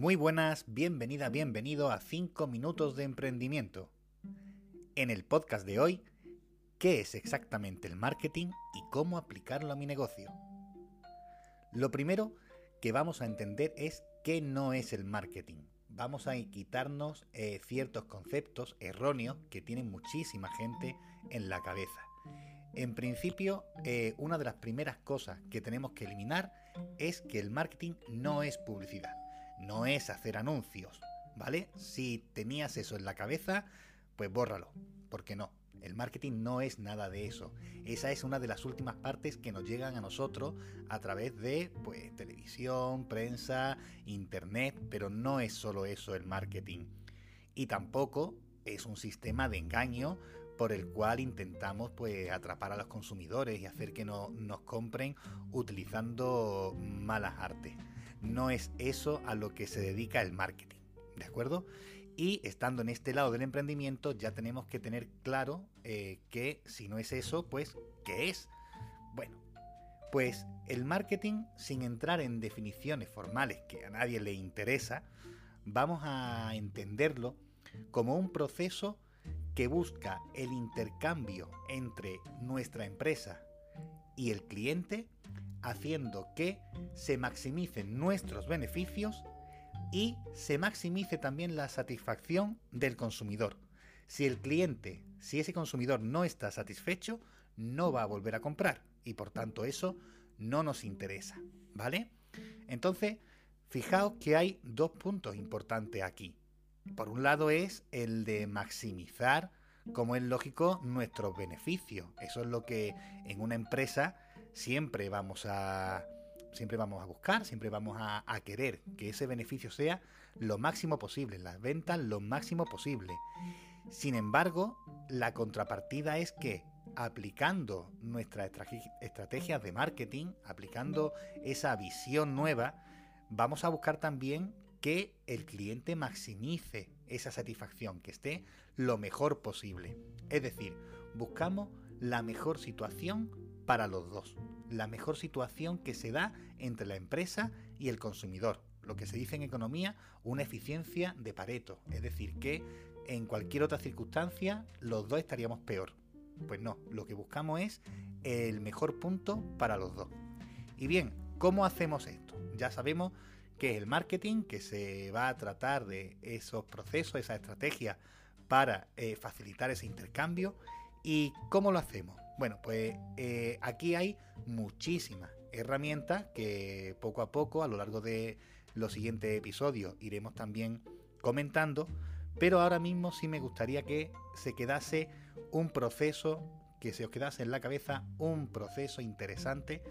Muy buenas, bienvenida, bienvenido a 5 minutos de emprendimiento. En el podcast de hoy, ¿qué es exactamente el marketing y cómo aplicarlo a mi negocio? Lo primero que vamos a entender es qué no es el marketing. Vamos a quitarnos eh, ciertos conceptos erróneos que tiene muchísima gente en la cabeza. En principio, eh, una de las primeras cosas que tenemos que eliminar es que el marketing no es publicidad, no es hacer anuncios, ¿vale? Si tenías eso en la cabeza, pues bórralo, porque no. El marketing no es nada de eso. Esa es una de las últimas partes que nos llegan a nosotros a través de pues, televisión, prensa, internet, pero no es solo eso el marketing. Y tampoco es un sistema de engaño por el cual intentamos pues atrapar a los consumidores y hacer que no, nos compren utilizando malas artes. No es eso a lo que se dedica el marketing, ¿de acuerdo? Y estando en este lado del emprendimiento ya tenemos que tener claro eh, que si no es eso, pues ¿qué es? Bueno, pues el marketing, sin entrar en definiciones formales que a nadie le interesa, vamos a entenderlo como un proceso que busca el intercambio entre nuestra empresa y el cliente, haciendo que se maximicen nuestros beneficios y se maximice también la satisfacción del consumidor. Si el cliente, si ese consumidor no está satisfecho, no va a volver a comprar y por tanto eso no nos interesa, ¿vale? Entonces, fijaos que hay dos puntos importantes aquí. Por un lado es el de maximizar, como es lógico, nuestros beneficios. Eso es lo que en una empresa siempre vamos a siempre vamos a buscar, siempre vamos a, querer que ese beneficio sea lo máximo posible, las ventas lo máximo posible. Sin embargo, la contrapartida es que aplicando nuestras estrategias de marketing, aplicando esa visión nueva, vamos a buscar también que el cliente maximice esa satisfacción, que esté lo mejor posible. Es decir, buscamos la mejor situación para los dos, la mejor situación que se da entre la empresa y el consumidor, lo que se dice en economía una eficiencia de Pareto, es decir, que en cualquier otra circunstancia los dos estaríamos peor. Pues no, lo que buscamos es el mejor punto para los dos. Y bien, ¿cómo hacemos esto? Ya sabemos que es el marketing, que se va a tratar de esos procesos, esa estrategia para eh, facilitar ese intercambio. ¿Y cómo lo hacemos? Bueno, pues eh, aquí hay muchísimas herramientas que poco a poco, a lo largo de los siguientes episodios, iremos también comentando. Pero ahora mismo sí me gustaría que se quedase un proceso, que se os quedase en la cabeza un proceso interesante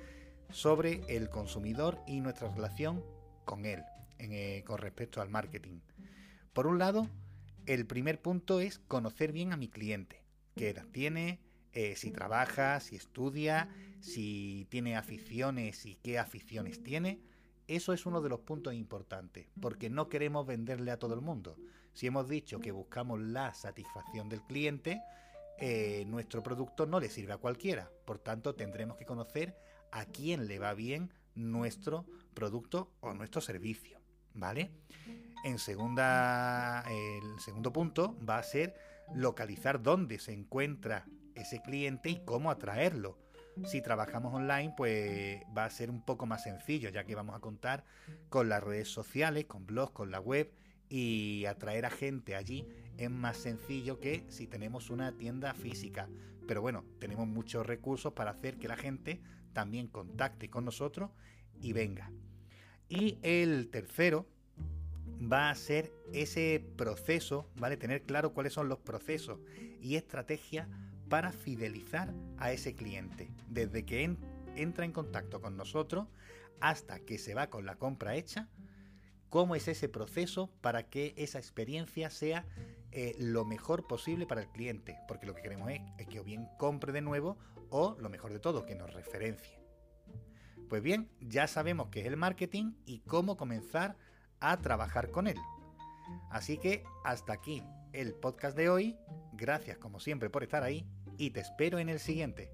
sobre el consumidor y nuestra relación con él eh, con respecto al marketing. Por un lado, el primer punto es conocer bien a mi cliente, qué edad tiene, eh, si trabaja, si estudia, si tiene aficiones y qué aficiones tiene. Eso es uno de los puntos importantes, porque no queremos venderle a todo el mundo. Si hemos dicho que buscamos la satisfacción del cliente, eh, nuestro producto no le sirve a cualquiera. Por tanto, tendremos que conocer a quién le va bien nuestro producto o nuestro servicio, ¿vale? En segunda, el segundo punto va a ser localizar dónde se encuentra ese cliente y cómo atraerlo. Si trabajamos online, pues va a ser un poco más sencillo, ya que vamos a contar con las redes sociales, con blogs, con la web y atraer a gente allí es más sencillo que si tenemos una tienda física. Pero bueno, tenemos muchos recursos para hacer que la gente también contacte con nosotros y venga. Y el tercero va a ser ese proceso, ¿vale? Tener claro cuáles son los procesos y estrategias para fidelizar a ese cliente. Desde que entra en contacto con nosotros hasta que se va con la compra hecha, cómo es ese proceso para que esa experiencia sea eh, lo mejor posible para el cliente, porque lo que queremos es, que o bien compre de nuevo o, lo mejor de todo, que nos referencie. Pues bien, ya sabemos qué es el marketing y cómo comenzar a trabajar con él. Así que hasta aquí el podcast de hoy. Gracias como siempre por estar ahí y te espero en el siguiente.